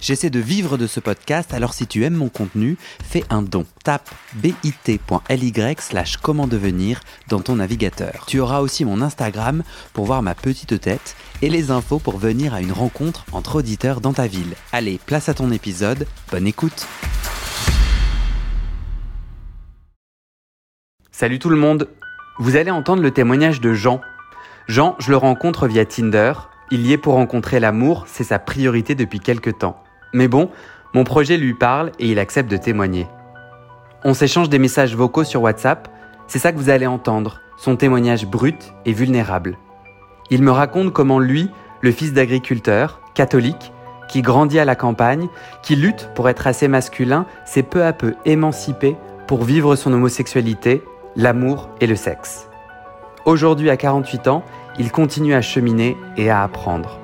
J'essaie de vivre de ce podcast, alors si tu aimes mon contenu, fais un don. Tape bit.ly slash comment devenir dans ton navigateur. Tu auras aussi mon Instagram pour voir ma petite tête et les infos pour venir à une rencontre entre auditeurs dans ta ville. Allez, place à ton épisode, bonne écoute Salut tout le monde Vous allez entendre le témoignage de Jean. Jean, je le rencontre via Tinder. Il y est pour rencontrer l'amour, c'est sa priorité depuis quelques temps. Mais bon, mon projet lui parle et il accepte de témoigner. On s'échange des messages vocaux sur WhatsApp, c'est ça que vous allez entendre, son témoignage brut et vulnérable. Il me raconte comment lui, le fils d'agriculteur, catholique, qui grandit à la campagne, qui lutte pour être assez masculin, s'est peu à peu émancipé pour vivre son homosexualité, l'amour et le sexe. Aujourd'hui à 48 ans, il continue à cheminer et à apprendre.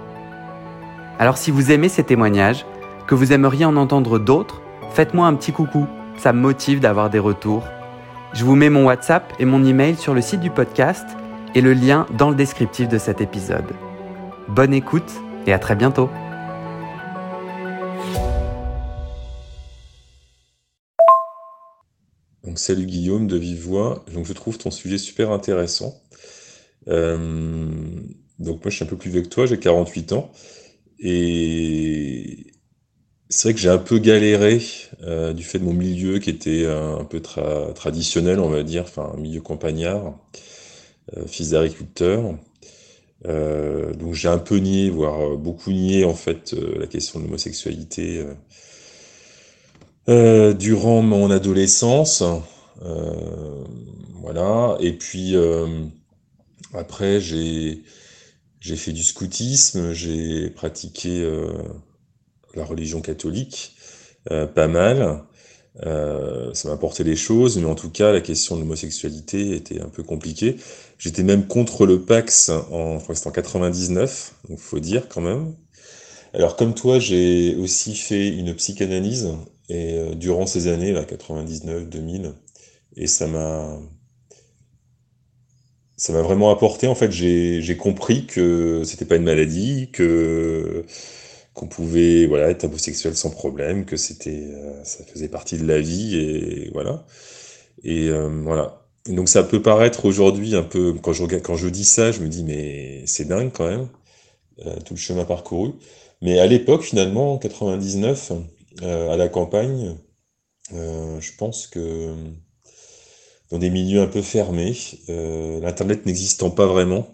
Alors si vous aimez ces témoignages, que vous aimeriez en entendre d'autres, faites-moi un petit coucou, ça me motive d'avoir des retours. Je vous mets mon WhatsApp et mon email sur le site du podcast et le lien dans le descriptif de cet épisode. Bonne écoute et à très bientôt. Donc salut Guillaume de Vive Voix. Donc je trouve ton sujet super intéressant. Euh, donc moi je suis un peu plus vieux que toi, j'ai 48 ans. Et c'est vrai que j'ai un peu galéré euh, du fait de mon milieu qui était un peu traditionnel, on va dire, enfin un milieu campagnard, euh, fils d'agriculteur. Euh, donc j'ai un peu nié, voire beaucoup nié en fait la question de l'homosexualité durant mon adolescence. voilà. Et puis après j'ai fait du scoutisme, j'ai pratiqué la religion catholique, euh, pas mal. Euh, ça m'a apporté les choses, mais en tout cas, la question de l'homosexualité était un peu compliquée. J'étais même contre le Pax en, je en 99, donc faut dire quand même. Alors comme toi, j'ai aussi fait une psychanalyse et euh, durant ces années là, 99, 2000, et ça m'a ça m'a vraiment apporté. En fait, j'ai compris que c'était pas une maladie, que qu'on pouvait voilà être homosexuel sans problème, que c'était euh, ça faisait partie de la vie et voilà. Et euh, voilà. donc ça peut paraître aujourd'hui un peu quand je quand je dis ça, je me dis mais c'est dingue quand même euh, tout le chemin parcouru. Mais à l'époque finalement en 99 à la campagne, je pense que dans des milieux un peu fermés, l'internet n'existant pas vraiment,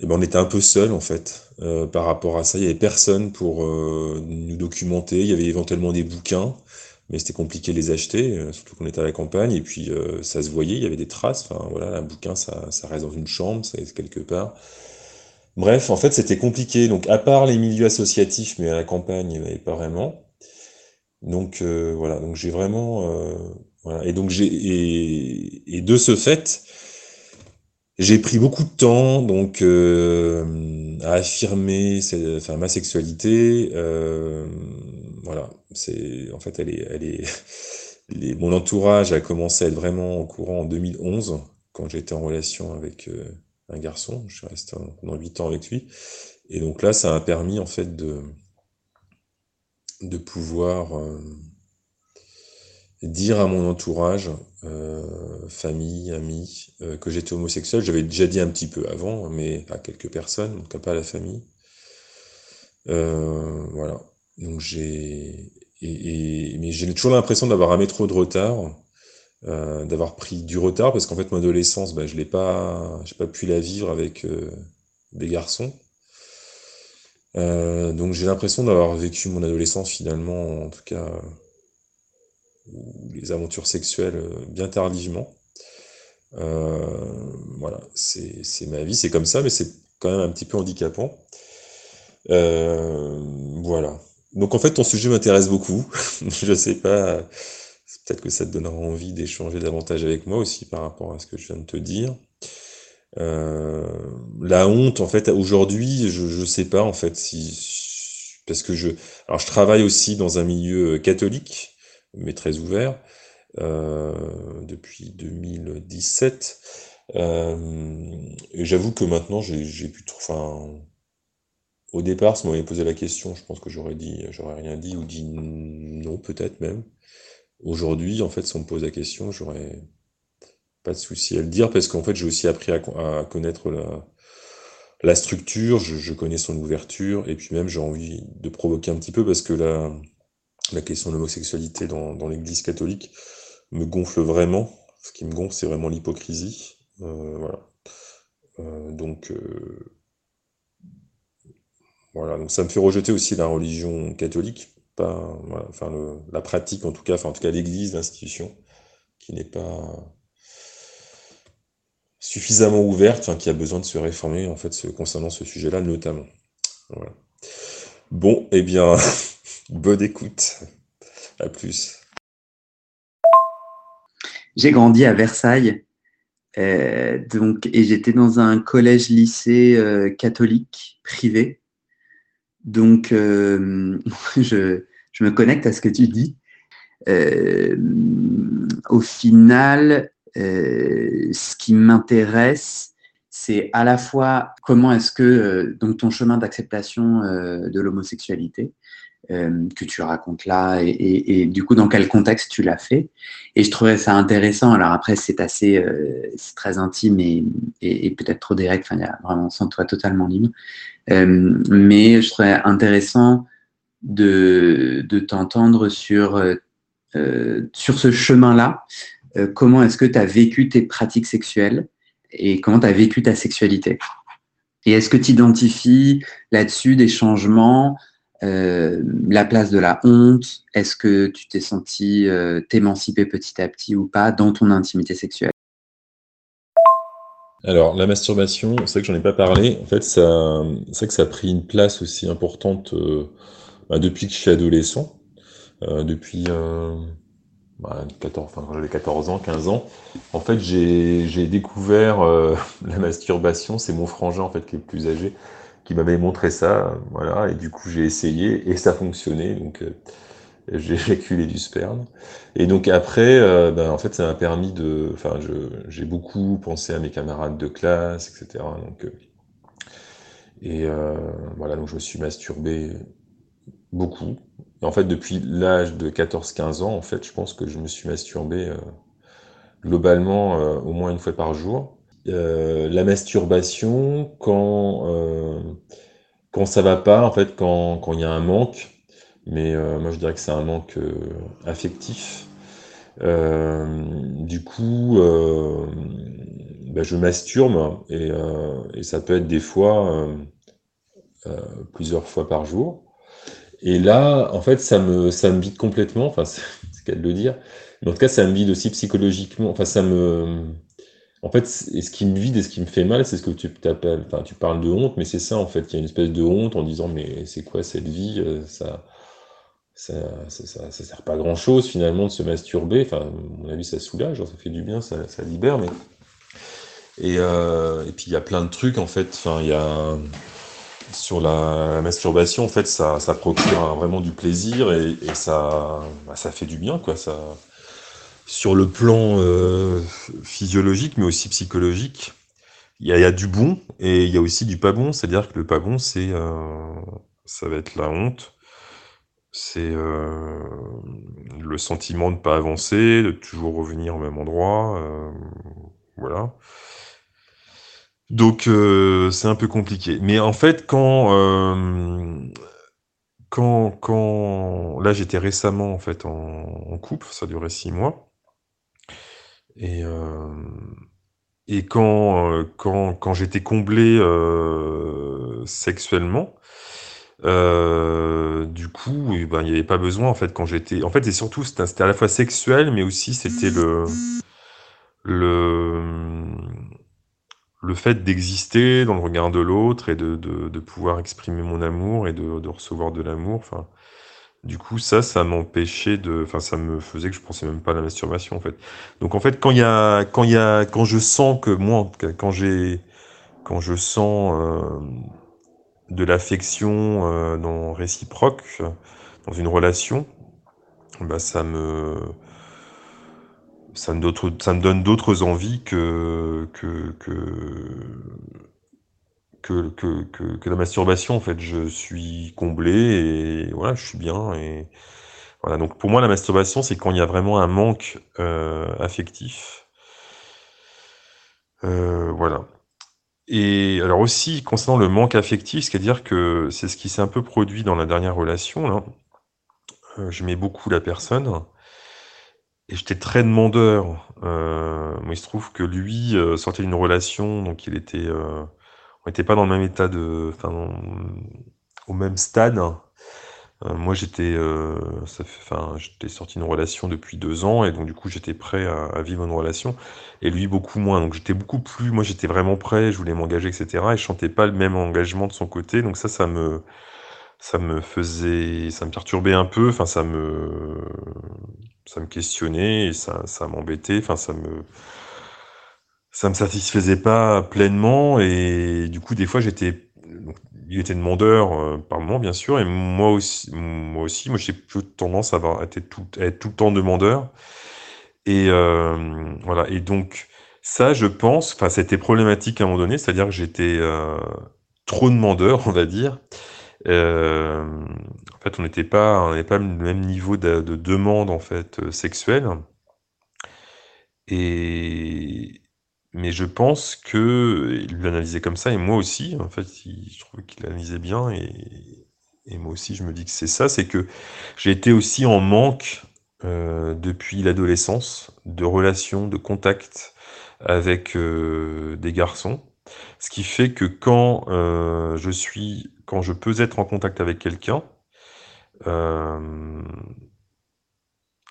eh ben on était un peu seul en fait euh, par rapport à ça. Il y avait personne pour euh, nous documenter. Il y avait éventuellement des bouquins, mais c'était compliqué de les acheter, euh, surtout qu'on était à la campagne. Et puis ça se voyait, il y avait des traces. Enfin voilà, un bouquin ça, ça reste dans une chambre, ça reste quelque part. Bref, en fait c'était compliqué. Donc à part les milieux associatifs, mais à la campagne il n'y avait pas vraiment. Donc voilà, donc j'ai vraiment. Et donc j'ai et de ce fait j'ai pris beaucoup de temps donc euh, à affirmer enfin, ma sexualité. Euh, voilà, c'est en fait elle est, elle est, mon entourage a commencé à être vraiment au courant en 2011 quand j'étais en relation avec euh, un garçon. Je suis resté pendant 8 ans avec lui, et donc là ça m'a permis en fait de de pouvoir euh, dire à mon entourage, euh, famille, amis, euh, que j'étais homosexuel. J'avais déjà dit un petit peu avant, mais à quelques personnes, en tout cas pas à la famille. Euh, voilà. Donc j'ai mais j'ai toujours l'impression d'avoir un métro de retard, d'avoir pris du retard parce qu'en fait mon adolescence, bah, je l'ai pas, pas pu la vivre avec des garçons. donc j'ai l'impression d'avoir vécu mon adolescence finalement, en tout cas ou les aventures sexuelles euh, bien tardivement. Euh, voilà, c'est ma vie, c'est comme ça, mais c'est quand même un petit peu handicapant. Euh, voilà. Donc en fait, ton sujet m'intéresse beaucoup. je sais pas, peut-être que ça te donnera envie d'échanger davantage avec moi aussi par rapport à ce que je viens de te dire. la honte, en fait, aujourd'hui, je ne sais pas en fait si parce que je, alors je travaille aussi dans un milieu catholique, mais très ouvert, euh, depuis 2017. Euh, et j'avoue que maintenant, j'ai pu, enfin, au départ, si on m'avait posé la question, je pense que j'aurais dit, j'aurais rien dit ou dit non, peut-être même. Aujourd'hui, en fait, si on me pose la question, j'aurais pas de souci à le dire parce qu'en fait, j'ai aussi appris à, connaître la, la structure, je, connais son ouverture, et puis même j'ai envie de provoquer un petit peu parce que la, la question de l'homosexualité dans, l'Église catholique me gonfle vraiment. Ce qui me gonfle, c'est vraiment l'hypocrisie. Euh, voilà. Euh, donc, euh, voilà. Donc ça me fait rejeter aussi la religion catholique, pas, enfin la pratique en tout cas, en tout cas l'Église, l'institution, qui n'est pas suffisamment ouverte, qui a besoin de se réformer en fait concernant ce sujet-là notamment. Bon, eh bien, bonne écoute. À plus. J'ai grandi à Versailles, euh, donc, et j'étais dans un collège-lycée euh, catholique privé. Donc, euh, je, je, me connecte à ce que tu dis. au final, ce qui m'intéresse, c'est à la fois comment est-ce que donc ton chemin d'acceptation de l'homosexualité, euh, que tu racontes là et, du coup dans quel contexte tu l'as fait. Et je trouvais ça intéressant. Alors après c'est assez, euh, c'est très intime et, peut-être trop direct. Enfin il y a vraiment sans toi totalement libre. Euh, mais je trouvais intéressant de, de t'entendre sur sur ce chemin-là. comment est-ce que tu as vécu tes pratiques sexuelles et comment tu as vécu ta sexualité? Et est-ce que tu identifies là-dessus des changements? Euh, la place de la honte Est-ce que tu t'es senti euh, t'émanciper petit à petit ou pas dans ton intimité sexuelle? Alors, la masturbation, c'est vrai que j'en ai pas parlé. En fait, c'est vrai que ça a pris une place aussi importante euh, bah, depuis que je suis adolescent. depuis 14, bah, enfin, j'avais 14 ans, 15 ans. En fait, j'ai découvert la masturbation. C'est mon frangin, en fait, qui est le plus âgé, qui m'avait montré ça, voilà, et du coup j'ai essayé et ça fonctionnait, donc euh, j'ai éjaculé du sperme. Et donc après, euh, ben, en fait, ça m'a permis de, enfin, j'ai beaucoup pensé à mes camarades de classe, etc. Donc, euh, et voilà, donc je me suis masturbé beaucoup. Et en fait, depuis l'âge de 14-15 ans, en fait, je pense que je me suis masturbé globalement au moins une fois par jour. Euh, la masturbation quand euh, quand ça va pas en fait quand il y a un manque. Mais euh, moi je dirais que c'est un manque affectif. Du coup bah, je masturbe et, et, ça peut être des fois plusieurs fois par jour. Et là en fait ça me ça me vide complètement. Enfin c'est qu'à de le dire. Mais en tout cas ça me vide aussi psychologiquement. Enfin ça me en fait, ce qui me vide et ce qui me fait mal, c'est ce que tu t'appelles, enfin, tu parles de honte, mais c'est ça, en fait. Il y a une espèce de honte en disant, mais c'est quoi cette vie? Euh, ça, ça, ça, sert pas à grand chose, finalement, de se masturber. Enfin, à mon avis, ça soulage, ça fait du bien, ça, libère, mais. Et, euh, et puis, il y a plein de trucs, en fait. Enfin, il y a. Sur la, masturbation, en fait, ça, ça procure vraiment du plaisir et, ça, bah, ça fait du bien, quoi. Ça, sur le plan euh, physiologique, mais aussi psychologique, il y, a, du bon et il y a aussi du pas bon. C'est-à-dire que le pas bon, c'est euh, ça va être la honte, c'est euh, le sentiment de ne pas avancer, de toujours revenir au même endroit, voilà. Donc c'est un peu compliqué. Mais en fait, quand quand, quand là j'étais récemment en fait en, couple, ça durait six mois. Et, euh, et quand, euh, quand, quand j'étais comblé euh, sexuellement, du coup, eh ben, il n'y avait pas besoin, en fait, quand j'étais... En fait, et surtout, c'était à la fois sexuel, mais aussi c'était le... le le fait d'exister dans le regard de l'autre et de, de, de, pouvoir exprimer mon amour et de, de recevoir de l'amour. Enfin, du coup, ça, ça m'empêchait de, enfin, ça me faisait que je pensais même pas à la masturbation, en fait. Donc, en fait, quand il y a, quand il y a, quand je sens que moi, quand j'ai, quand je sens, euh, de l'affection euh, dans réciproque, dans une relation, bah, ça me ça me, ça me donne d'autres envies que que, que, que, que, la masturbation. En fait, je suis comblé et voilà, je suis bien. Et voilà. Donc pour moi, la masturbation, c'est quand il y a vraiment un manque euh, affectif. Euh, voilà. Et alors aussi, concernant le manque affectif, c'est-à-dire que c'est ce qui s'est un peu produit dans la dernière relation, là. Euh, j'aimais beaucoup la personne. Et j'étais très demandeur. Euh, il se trouve que lui euh, sortait d'une relation, donc il était, on n'était pas dans le même état de, enfin, au même stade. Euh, moi, j'étais, euh, j'étais sorti d'une relation depuis deux ans, et donc du coup, j'étais prêt à, vivre une relation, et lui beaucoup moins. Donc j'étais beaucoup plus, moi, j'étais vraiment prêt, je voulais m'engager, etc. Et je sentais pas le même engagement de son côté, donc ça, ça me, ça me faisait, ça me perturbait un peu. Enfin, ça me, ça me questionnait et ça, ça m'embêtait. Enfin, ça me, ça me satisfaisait pas pleinement et du coup, des fois, j'étais, il était demandeur euh, par moment, bien sûr, et moi aussi, moi aussi, moi j'ai plutôt tendance à été tout, à être tout le temps demandeur. Et euh, voilà. Et donc ça, je pense, enfin, c'était problématique à un moment donné, c'est-à-dire que j'étais euh, trop demandeur, on va dire. En fait, on n'était pas, on n'avait pas le même niveau de, de demande en fait sexuelle. Et mais je pense que il l'analysait comme ça et moi aussi. En fait, je trouve qu'il l'analysait bien et, moi aussi, je me dis que c'est ça, c'est que j'ai été aussi en manque euh, depuis l'adolescence de relations, de contacts avec euh, des garçons. Ce qui fait que quand euh, je suis, quand je peux être en contact avec quelqu'un,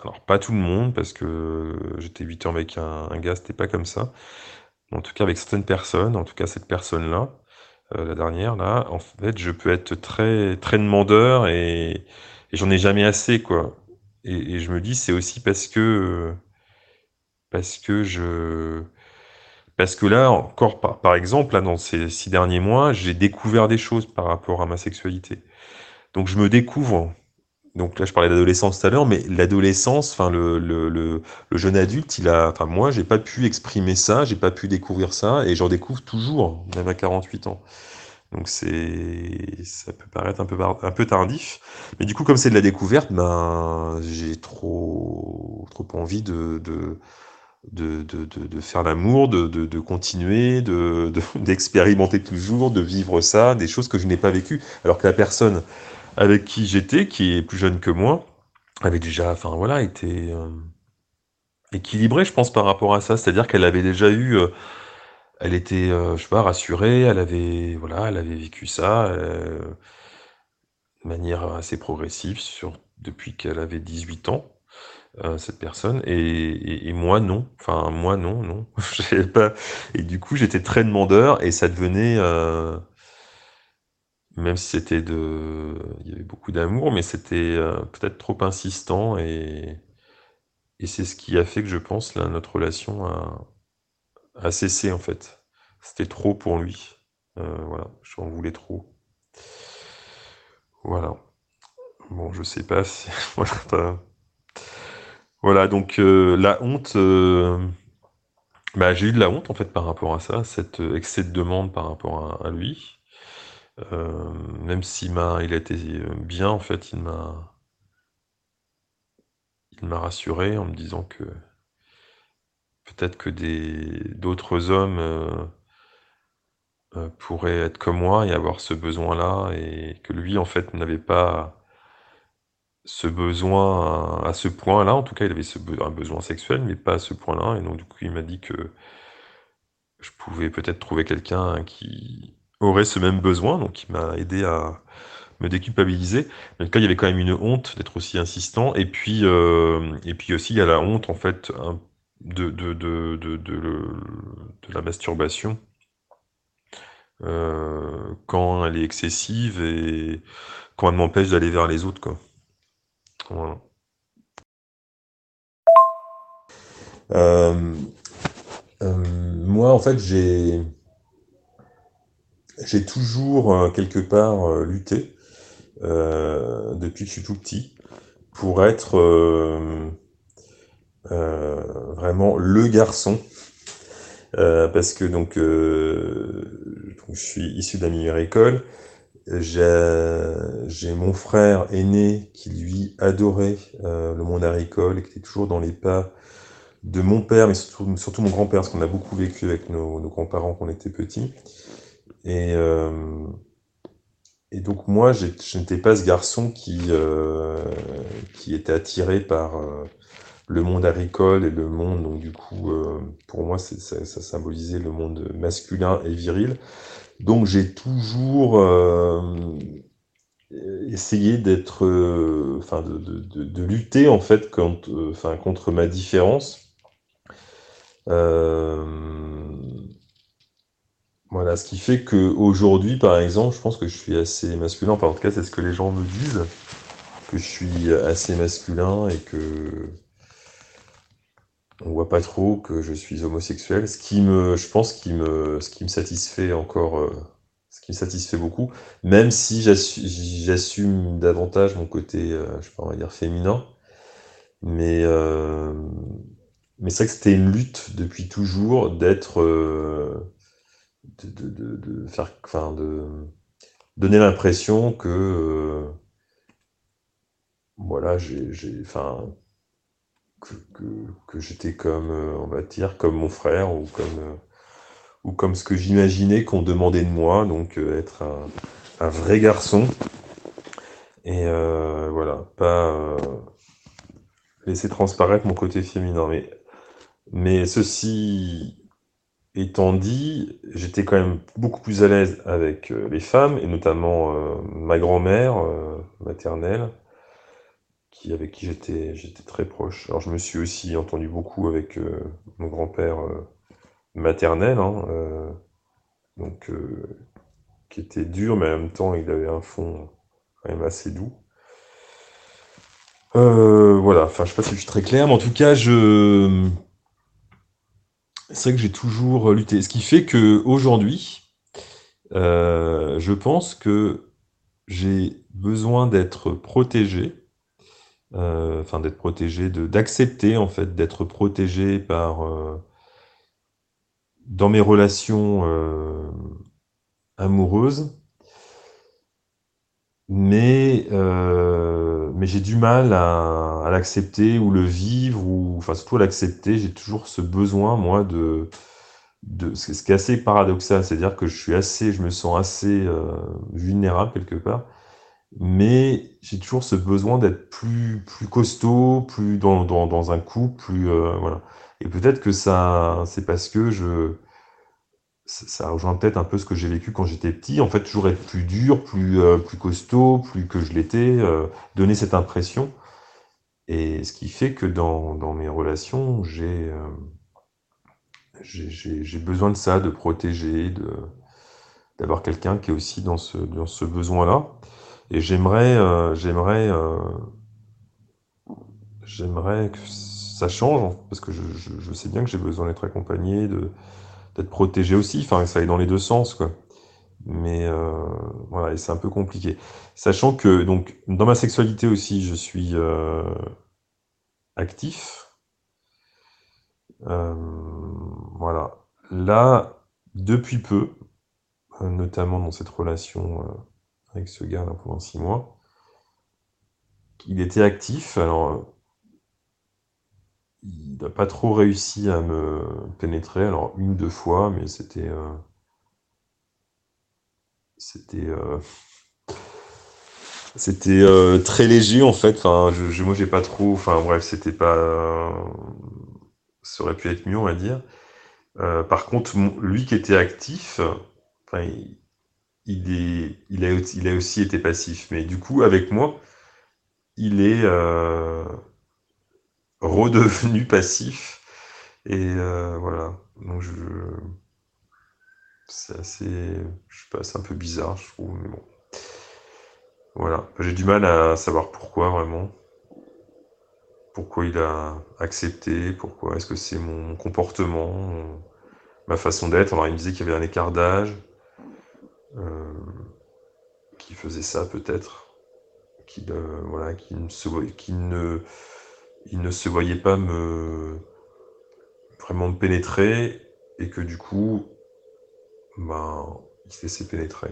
alors pas tout le monde parce que j'étais 8 ans avec un, un gars, c'était pas comme ça. En tout cas avec certaines personnes, en tout cas cette personne-là, euh, la dernière là, en fait je peux être très très demandeur et, j'en ai jamais assez quoi. Et, et je me dis c'est aussi parce que parce que je parce que là, encore par, par exemple, là, dans ces six derniers mois, j'ai découvert des choses par rapport à ma sexualité. Donc je me découvre. Donc là, je parlais d'adolescence tout à l'heure, mais l'adolescence, enfin le, le, le, jeune adulte, il a, enfin moi, j'ai pas pu exprimer ça, j'ai pas pu découvrir ça, et j'en découvre toujours, même à 48 ans. Donc c'est, ça peut paraître un peu, un peu tardif, mais du coup, comme c'est de la découverte, ben j'ai trop, trop envie de, de de, de, de, de faire l'amour, de, de, continuer, d'expérimenter toujours, de vivre ça, des choses que je n'ai pas vécues. Alors que la personne avec qui j'étais, qui est plus jeune que moi, avait déjà, enfin voilà, été euh, équilibrée, je pense, par rapport à ça. C'est-à-dire qu'elle avait déjà eu, euh, elle était, euh, je sais pas, rassurée, elle avait, voilà, elle avait vécu ça euh, de manière assez progressive sur, depuis qu'elle avait 18 ans. Euh, cette personne et, moi non enfin moi non non pas et du coup j'étais très demandeur et ça devenait même si c'était de il y avait beaucoup d'amour mais c'était euh, peut-être trop insistant et et c'est ce qui a fait que je pense là notre relation a, cessé en fait. C'était trop pour lui. Euh, voilà j'en voulais trop. Voilà. Bon je sais pas voilà donc euh, la honte, bah, j'ai eu de la honte en fait par rapport à ça, cet excès de demande par rapport à lui. Euh, même s'il m'a, il a été bien en fait, il m'a, il m'a rassuré en me disant que peut-être que des d'autres hommes euh, pourraient être comme moi et avoir ce besoin-là et que lui en fait n'avait pas ce besoin à, ce point-là. En tout cas, il avait un besoin sexuel, mais pas à ce point-là. Et donc, du coup, il m'a dit que je pouvais peut-être trouver quelqu'un qui aurait ce même besoin. Donc, il m'a aidé à me déculpabiliser. En tout cas, il y avait quand même une honte d'être aussi insistant. Et puis, euh, et puis aussi, il y a la honte, en fait, de, de, de, de, la masturbation. Euh, quand elle est excessive et quand elle m'empêche d'aller vers les autres, quoi. Voilà. Euh, moi, en fait, j'ai j'ai toujours quelque part lutté depuis que je suis tout petit pour être vraiment le garçon parce que donc, je suis issu de la meilleure école j'ai mon frère aîné qui lui adorait euh, le monde agricole et qui était toujours dans les pas de mon père, mais surtout, surtout mon grand-père, parce qu'on a beaucoup vécu avec nos, nos grands-parents quand on était petits. Et, euh, et donc moi, je n'étais pas ce garçon qui, euh, qui était attiré par euh, le monde agricole et le monde, donc du coup, pour moi, ça, symbolisait le monde masculin et viril. Donc j'ai toujours essayé d'être, enfin de, de, lutter en fait contre, contre ma différence. Voilà, ce qui fait qu'aujourd'hui, par exemple, je pense que je suis assez masculin. Enfin, en tout cas, c'est ce que les gens me disent, que je suis assez masculin et que on voit pas trop que je suis homosexuel, ce qui me, je pense, qui ce qui me satisfait encore, euh, ce qui me satisfait beaucoup, même si j'assume davantage mon côté, euh, je sais pas, on va dire féminin, mais euh, mais c'est vrai que c'était une lutte depuis toujours d'être, de, de, faire, enfin de donner l'impression que voilà, j'ai, enfin que, que, j'étais comme, euh, on va dire, comme mon frère ou comme, euh, ou comme ce que j'imaginais qu'on demandait de moi, donc euh, être un, un, vrai garçon. Et voilà, pas laisser transparaître mon côté féminin. Mais, mais ceci étant dit, j'étais quand même beaucoup plus à l'aise avec les femmes, et notamment ma grand-mère maternelle, avec qui j'étais, très proche. Alors je me suis aussi entendu beaucoup avec euh, mon grand-père euh, maternel, hein, euh, donc qui était dur, mais en même temps il avait un fond quand même assez doux. voilà, enfin je sais pas si je suis très clair, mais en tout cas je c'est vrai que j'ai toujours lutté. Ce qui fait que aujourd'hui, je pense que j'ai besoin d'être protégé euh, d'être protégé, d'accepter en fait d'être protégé par euh, dans mes relations euh, amoureuses, mais mais j'ai du mal à, à l'accepter ou le vivre ou enfin surtout à l'accepter. J'ai toujours ce besoin moi de de ce qui est assez paradoxal, c'est-à-dire que je suis assez, je me sens assez vulnérable quelque part mais j'ai toujours ce besoin d'être plus, plus costaud, plus dans, dans, dans un couple, plus euh, voilà. Et peut-être que ça, c'est parce que je, ça, rejoint peut-être un peu ce que j'ai vécu quand j'étais petit. En fait, toujours être plus dur, plus, euh, plus costaud, plus que je l'étais, euh, donner cette impression. Et ce qui fait que dans, dans mes relations, j'ai, j'ai besoin de ça, de protéger, d'avoir quelqu'un qui est aussi dans ce, dans ce besoin-là. Et j'aimerais, euh, j'aimerais, euh, j'aimerais que ça change, parce que je, je, je sais bien que j'ai besoin d'être accompagné, de, protégé aussi. Enfin, ça aille dans les deux sens, quoi. Mais euh, voilà, et c'est un peu compliqué. Sachant que donc dans ma sexualité aussi, je suis euh, actif. Euh, voilà. Là, depuis peu, notamment dans cette relation avec ce gars là pendant six mois. Il était actif, alors il n'a pas trop réussi à me pénétrer, alors une ou deux fois, mais c'était euh, c'était euh, c'était euh, très léger en fait. Enfin, je, moi j'ai pas trop. Enfin bref, c'était pas. ça aurait pu être mieux, on va dire. par contre, lui qui était actif, il, est, il, a, il a aussi été passif. Mais du coup, avec moi, il est redevenu passif. Et euh, voilà. Donc, je. C'est assez. Je sais pas, c'est un peu bizarre, je trouve, mais bon. Voilà. J'ai du mal à savoir pourquoi vraiment. Pourquoi il a accepté, pourquoi. Est-ce que c'est mon comportement, ma façon d'être? Alors, il me disait qu'il y avait un écart d'âge. qui faisait ça peut-être, qui, voilà, qui ne, il ne se voyait pas me vraiment me pénétrer et que du coup, ben, il se laissait pénétrer.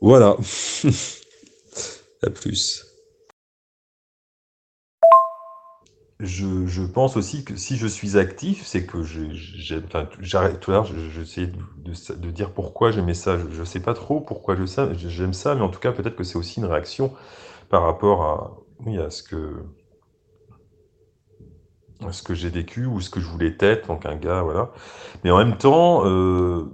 Voilà. à plus. Je, pense aussi que si je suis actif, c'est que j'aime. Tout à l'heure, j'essayais de, de, dire pourquoi j'aimais ça. Je ne sais pas trop pourquoi j'aime ça, mais en tout cas, peut-être que c'est aussi une réaction par rapport à, oui, à ce que, que j'ai vécu ou ce que je voulais être, donc un gars, voilà. Mais en même temps, euh,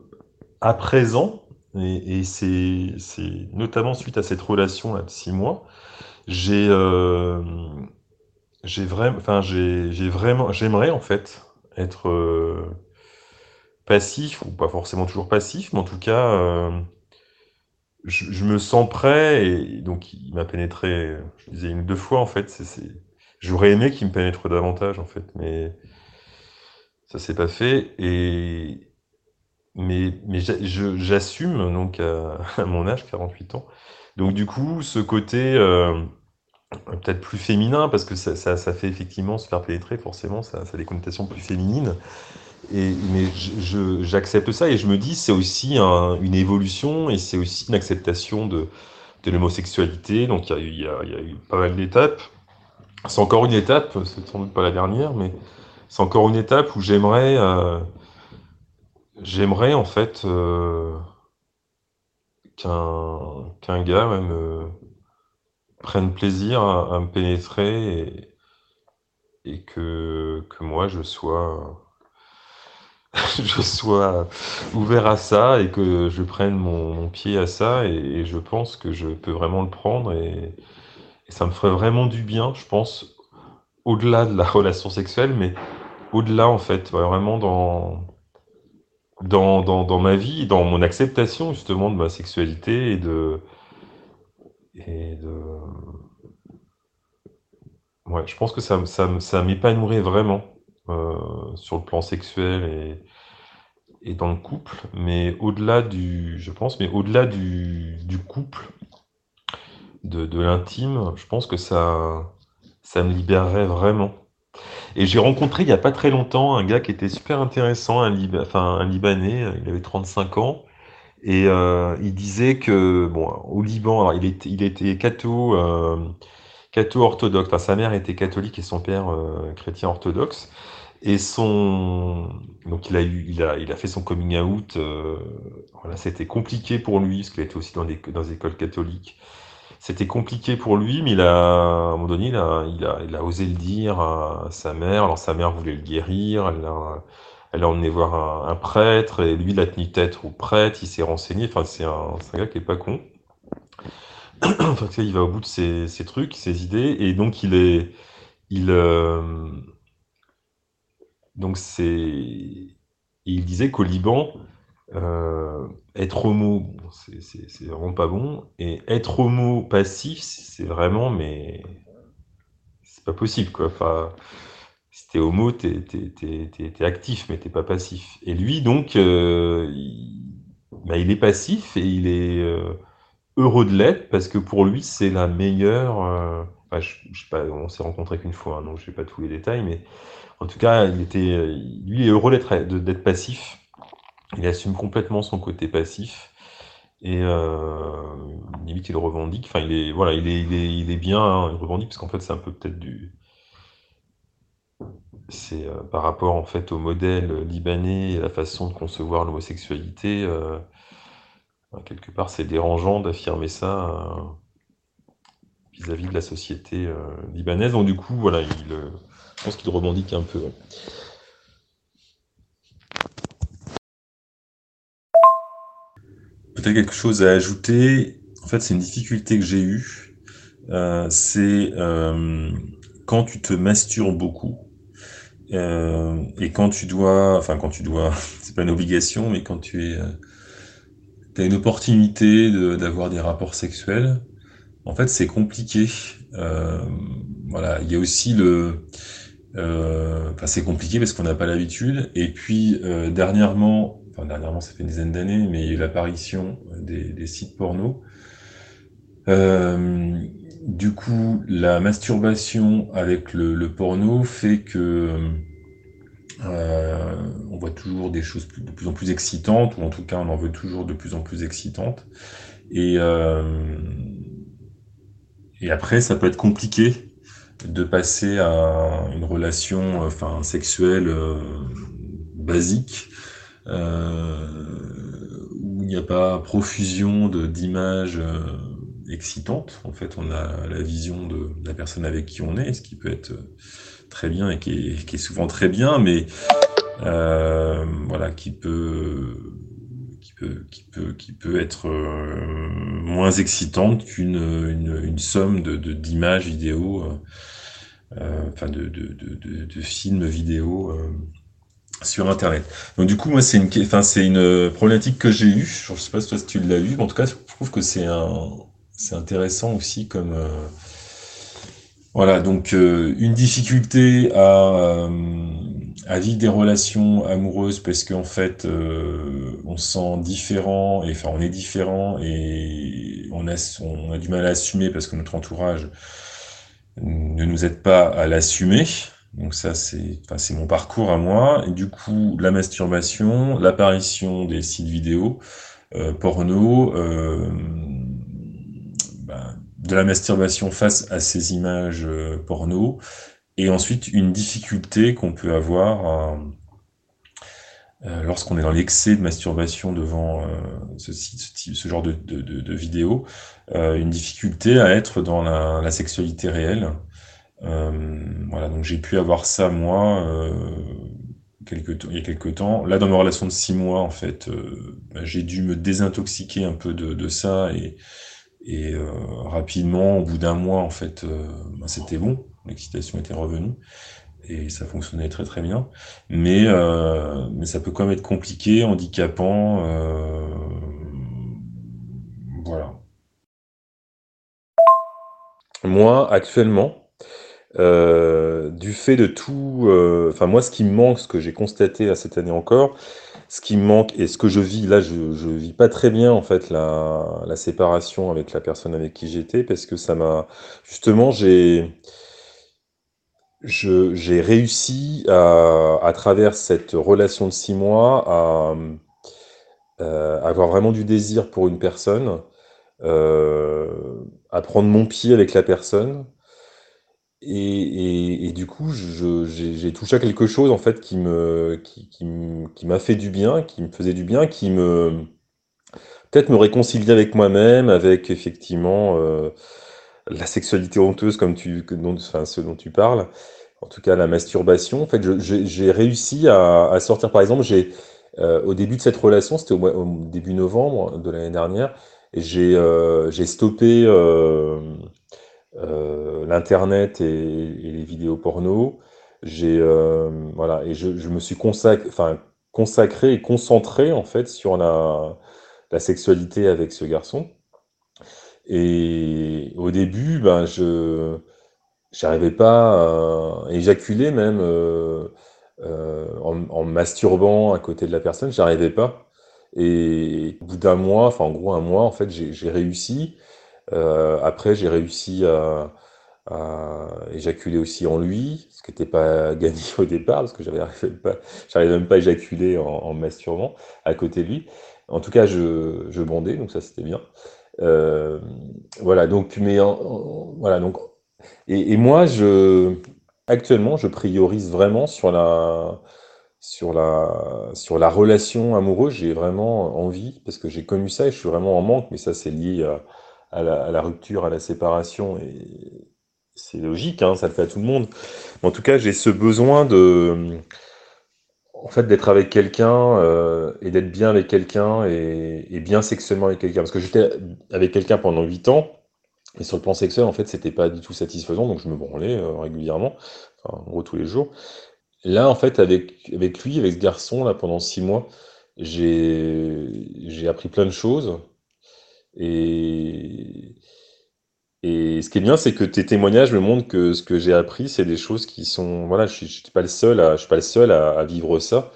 à présent, et, c'est notamment suite à cette relation là de six mois, j'ai euh, vraiment, enfin j'ai vraiment, j'aimerais en fait être euh, passif ou pas forcément toujours passif, mais en tout cas, je, me sens prêt et donc il m'a pénétré, je disais une ou deux fois en fait. C'est, j'aurais aimé qu'il me pénètre davantage en fait, mais ça s'est pas fait et mais mais j'assume donc à, à, mon âge, 48 ans. Donc du coup, ce côté euh, peut-être plus féminin, parce que ça, ça, fait effectivement se faire pénétrer, forcément, ça, ça a des connotations plus féminines. Et, mais j'accepte ça et je me dis c'est aussi une évolution et c'est aussi une acceptation de, l'homosexualité. Donc il y, a eu pas mal d'étapes. C'est encore une étape, c'est sans doute pas la dernière, mais c'est encore une étape où j'aimerais, euh, j'aimerais en fait euh, qu'un gars même prennent plaisir à, me pénétrer et, que, que, moi je sois je sois ouvert à ça et que je prenne mon, pied à ça et, je pense que je peux vraiment le prendre et, ça me ferait vraiment du bien, je pense, au-delà de la relation sexuelle, mais au-delà en fait, vraiment dans, dans, dans, dans ma vie, dans mon acceptation justement de ma sexualité et de, et de... Ouais, je pense que ça, ça, ça m'épanouirait vraiment euh, sur le plan sexuel et, et dans le couple, mais au-delà du, je pense, mais au-delà du, du couple, de, de l'intime, je pense que ça, ça me libérerait vraiment. Et j'ai rencontré il n'y a pas très longtemps un gars qui était super intéressant, un, enfin, un Libanais, il avait 35 ans, et euh, il disait que, bon, au Liban, alors il était, il était catho, euh, catho orthodoxe. Sa mère était catholique et son père chrétien orthodoxe. Et son, donc il a eu, il a, il a fait son coming out. Euh, voilà, c'était compliqué pour lui parce qu'il était aussi dans des, dans des écoles catholiques. C'était compliqué pour lui, mais il a, à un moment donné, il a, il a, il a osé le dire à sa mère. Alors sa mère voulait le guérir. Elle a, elle a emmené voir un, prêtre, et lui, il a tenu tête au prêtre, il s'est renseigné. Enfin, c'est un, un, gars qui est pas con. enfin, il va au bout de ses, ses, trucs, ses idées, et donc il est. Il, euh, donc c'est. Il disait qu'au Liban, euh, être homo, c'est vraiment pas bon, et être homo passif, c'est vraiment, mais c'est pas possible, quoi. Enfin, si t'es homo, t'es es, actif, mais t'es pas passif. Et lui, donc, euh, il, bah, il, est passif et il est euh, heureux de l'être parce que pour lui, c'est la meilleure. Euh, on s'est rencontrés qu'une fois, hein, donc je sais pas tous les détails, mais en tout cas, il était, lui, il est heureux d'être passif. Il assume complètement son côté passif et limite il revendique. Enfin, il est, voilà, il est, il est, bien, hein, il revendique parce qu'en fait, c'est un peu peut-être du c'est euh, par rapport en fait au modèle libanais et la façon de concevoir l'homosexualité, euh, quelque part c'est dérangeant d'affirmer ça euh, vis-à-vis de la société libanaise. Donc du coup, voilà, il, je pense qu'il revendique un peu. Peut-être quelque chose à ajouter. En fait, c'est une difficulté que j'ai eue. c'est quand tu te masturbes beaucoup euh, et quand tu dois, enfin quand tu dois, c'est pas une obligation, mais quand tu es, euh, as une opportunité d'avoir des rapports sexuels, en fait c'est compliqué. Euh, voilà, il y a aussi le, euh, enfin c'est compliqué parce qu'on n'a pas l'habitude. Et puis euh, dernièrement, enfin dernièrement ça fait une dizaine d'années, mais il y a eu l'apparition des, sites porno. du coup, la masturbation avec le, porno fait que on voit toujours des choses de plus en plus excitantes, ou en tout cas on en veut toujours de plus en plus excitantes. Et, et après, ça peut être compliqué de passer à une relation enfin, sexuelle euh, basique euh, où il n'y a pas profusion d'images euh, excitantes. En fait, on a la vision de, la personne avec qui on est, ce qui peut être très bien et qui est, qui est souvent très bien, mais voilà, qui peut qui peut, qui peut être euh, moins excitante qu'une une, somme de, d'images vidéo, euh, euh, enfin de, de, films vidéo sur Internet. Donc du coup, moi, c'est une, enfin, c'est une problématique que j'ai eue. Je ne sais pas si tu l'as eu, mais en tout cas, je trouve que c'est un, c'est intéressant aussi comme voilà, donc une difficulté à à vivre des relations amoureuses parce qu'en fait euh, on se sent différent et enfin on est différent et on a on a du mal à assumer parce que notre entourage ne nous aide pas à l'assumer. Donc ça c'est enfin, mon parcours à moi. Et du coup la masturbation l'apparition des sites vidéo euh, porno euh, ben, de la masturbation face à ces images euh, porno et ensuite, une difficulté qu'on peut avoir euh, euh, lorsqu'on est dans l'excès de masturbation devant euh, ce, genre de, de, vidéo, une difficulté à être dans la, sexualité réelle. voilà, donc j'ai pu avoir ça moi il y a quelques temps. Là, dans ma relation de six mois, en fait, bah, j'ai dû me désintoxiquer un peu de, ça et, et rapidement, au bout d'un mois, en fait, bah, c'était bon l'excitation était revenue et ça fonctionnait très très bien. Mais, euh, mais ça peut quand même être compliqué, handicapant. Euh, voilà. Moi, actuellement, euh, du fait de tout, enfin moi, ce qui me manque, ce que j'ai constaté à cette année encore, ce qui me manque et ce que je vis, là, je, je vis pas très bien en fait la, la séparation avec la personne avec qui j'étais parce que ça m'a, justement, j'ai j'ai réussi à, travers cette relation de six mois à, euh, avoir vraiment du désir pour une personne, euh, à prendre mon pied avec la personne. Et, du coup, j'ai touché à quelque chose en fait qui m'a fait du bien, qui me faisait du bien, qui me peut-être me réconcilier avec moi-même, avec effectivement euh, la sexualité honteuse comme tu, enfin, ce dont tu parles, en tout cas la masturbation. En fait, j'ai réussi à, sortir, par exemple, j'ai euh, au début de cette relation, c'était au, début novembre de l'année dernière, j'ai euh, stoppé euh, l'internet et, les vidéos porno. J'ai voilà et je, je, me suis consacré, enfin consacré et concentré en fait sur la, la sexualité avec ce garçon. Et au début, ben, je, j'arrivais pas à éjaculer même euh, euh, en, en, masturbant à côté de la personne, j'arrivais pas. Et au bout d'un mois, enfin en gros un mois, en fait, j'ai réussi. Euh, après, j'ai réussi à, éjaculer aussi en lui, ce qui n'était pas gagné au départ, parce que pas, j'arrivais même pas à éjaculer en, en, masturbant à côté de lui. En tout cas, je, bondais, donc ça c'était bien. Voilà, donc, mais voilà, donc, et, moi, je, actuellement, je priorise vraiment sur la, sur la, sur la relation amoureuse. J'ai vraiment envie, parce que j'ai connu ça et je suis vraiment en manque, mais ça, c'est lié à, à, la, à, la, rupture, à la séparation. Et c'est logique, hein, ça le fait à tout le monde. Mais en tout cas, j'ai ce besoin de en fait, d'être avec quelqu'un euh, et d'être bien avec quelqu'un et, et, bien sexuellement avec quelqu'un. Parce que j'étais avec quelqu'un pendant 8 ans, et sur le plan sexuel, en fait, c'était pas du tout satisfaisant, donc je me branlais euh, régulièrement, en gros tous les jours. Là, en fait, avec, avec lui, avec ce garçon, là, pendant 6 mois, j'ai appris plein de choses. Et, et ce qui est bien, c'est que tes témoignages me montrent que ce que j'ai appris, c'est des choses qui sont, voilà, je, je suis pas le seul à, je suis pas le seul à vivre ça.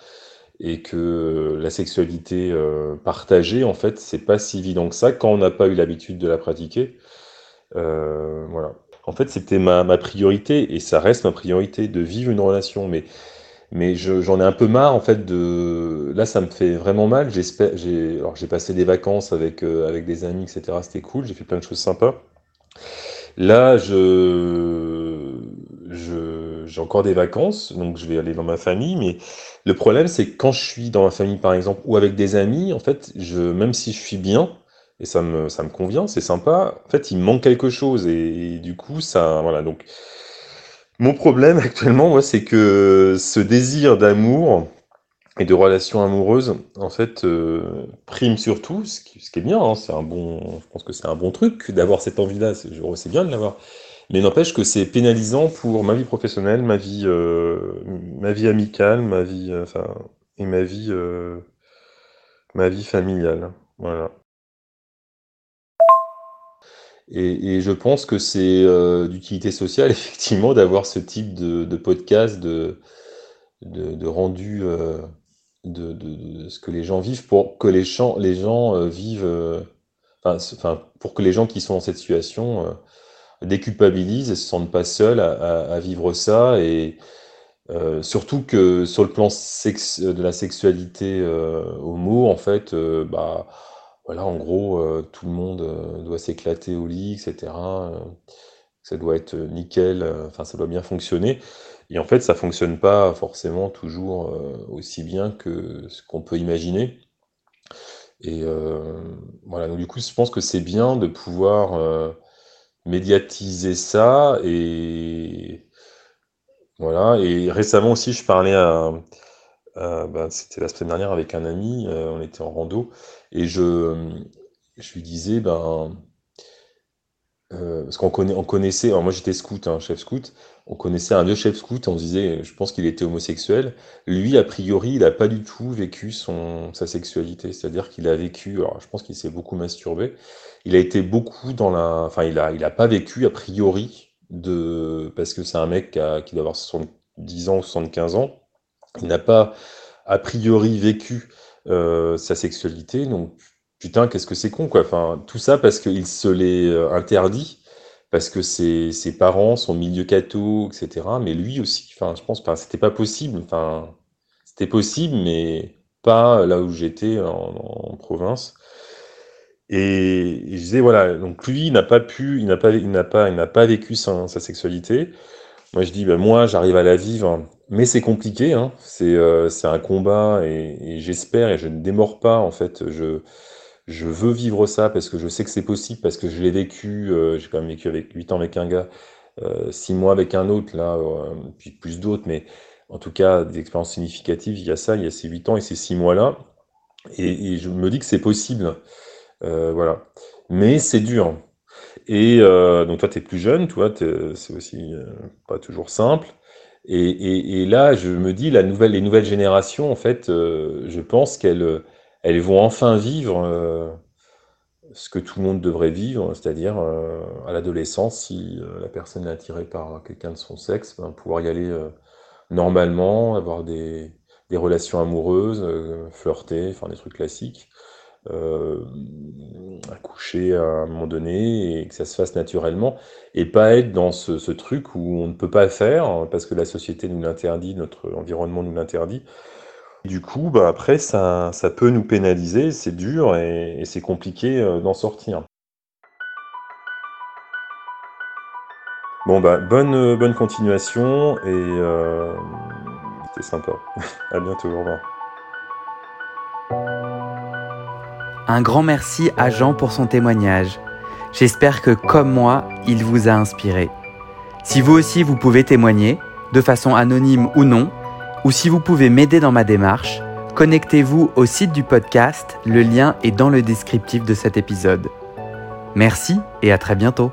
et que la sexualité euh, partagée, en fait, c'est pas si évident que ça quand on n'a pas eu l'habitude de la pratiquer. Euh, voilà. En fait, c'était ma, ma, priorité et ça reste ma priorité de vivre une relation, mais mais j'en ai un peu marre en fait de. Là, ça me fait vraiment mal. J'ai alors j'ai passé des vacances avec euh, avec des amis, etc. C'était cool. J'ai fait plein de choses sympas. Là, je j'ai encore des vacances, donc je vais aller dans ma famille, mais le problème, c'est que quand je suis dans ma famille, par exemple, ou avec des amis, en fait, je, même si je suis bien, et ça me, ça me convient, c'est sympa, en fait, il manque quelque chose, et, du coup, ça, voilà, donc, mon problème actuellement, moi, c'est que ce désir d'amour et de relations amoureuses, en fait, euh, prime surtout, ce qui, ce qui est bien, hein, c'est un bon, je pense que c'est un bon truc d'avoir cette envie-là, c'est bien de l'avoir. Mais n'empêche que c'est pénalisant pour ma vie professionnelle, ma vie, euh, ma vie amicale, ma vie, euh, enfin, et ma vie, euh, ma vie familiale. Voilà. Et, je pense que c'est euh, d'utilité sociale, effectivement, d'avoir ce type de, podcast, de, de, rendu euh, de, ce que les gens vivent pour que les gens, euh, vivent, enfin, pour que les gens qui sont dans cette situation déculpabilisent et se sentent pas seuls à, vivre ça et surtout que sur le plan de la sexualité homo en fait bah voilà en gros euh, tout le monde euh, doit s'éclater au lit etc ça doit être nickel enfin ça doit bien fonctionner. Et en fait ça fonctionne pas forcément toujours aussi bien que ce qu'on peut imaginer. Et voilà. Donc du coup je pense que c'est bien de pouvoir médiatiser ça et voilà. Et récemment aussi, je parlais à, à bah, c'était la semaine dernière avec un ami, euh, on était en rando, et je, je lui disais, ben, euh, parce qu'on connaît, on connaissait, moi j'étais scout, hein, chef scout, on connaissait un vieux chef scout, on disait, je pense qu'il était homosexuel. Lui, a priori, il n'a pas du tout vécu son, sa sexualité, c'est-à-dire qu'il a vécu, alors je pense qu'il s'est beaucoup masturbé, il a été beaucoup dans la, enfin il a, il a pas vécu a priori de, parce que c'est un mec qui doit avoir 70 ans ou 75 ans, il n'a pas a priori vécu euh, sa sexualité, donc putain qu'est-ce que c'est con quoi, enfin tout ça parce qu'il se l'est euh, interdit parce que ses, ses parents sont milieu catho, etc. Mais lui aussi, enfin, je pense pas, c'était pas possible. Enfin, c'était possible, mais pas là où j'étais en, province. Et, je disais voilà, donc lui, il n'a pas pu, il n'a pas, pas, pas vécu sa, sexualité. Moi, je dis, ben, moi, j'arrive à la vivre, mais c'est compliqué. Hein. C'est, euh, c'est un combat, et, j'espère, et je ne démords pas en fait. Je je veux vivre ça parce que je sais que c'est possible, parce que je l'ai vécu, euh, j'ai quand même vécu avec 8 ans avec un gars, euh, 6 mois avec un autre, là, euh, puis plus d'autres, mais en tout cas, des expériences significatives, il y a ça, il y a ces 8 ans et ces 6 mois-là, et, je me dis que c'est possible, voilà. Mais c'est dur. Et euh, donc toi, tu es plus jeune, toi, c'est aussi euh, pas toujours simple. Et, et, là, je me dis, la nouvelle, les nouvelles générations, en fait, je pense qu'elles elles vont enfin vivre euh, ce que tout le monde devrait vivre, c'est-à-dire euh, à l'adolescence, si euh, la personne est attirée par quelqu'un de son sexe, ben, pouvoir y aller euh, normalement, avoir des, des relations amoureuses, euh, flirter, enfin des trucs classiques, euh, accoucher à un moment donné et que ça se fasse naturellement, et pas être dans ce, truc où on ne peut pas faire parce que la société nous l'interdit, notre environnement nous l'interdit. Du coup, bah, après, ça, ça peut nous pénaliser, c'est dur et, et c'est compliqué euh, d'en sortir. Bon, bah, bonne, euh, bonne continuation et euh, c'était sympa. à bientôt, au revoir. Un grand merci à Jean pour son témoignage. J'espère que, comme moi, il vous a inspiré. Si vous aussi vous pouvez témoigner, de façon anonyme ou non, ou si vous pouvez m'aider dans ma démarche, connectez-vous au site du podcast, le lien est dans le descriptif de cet épisode. Merci et à très bientôt.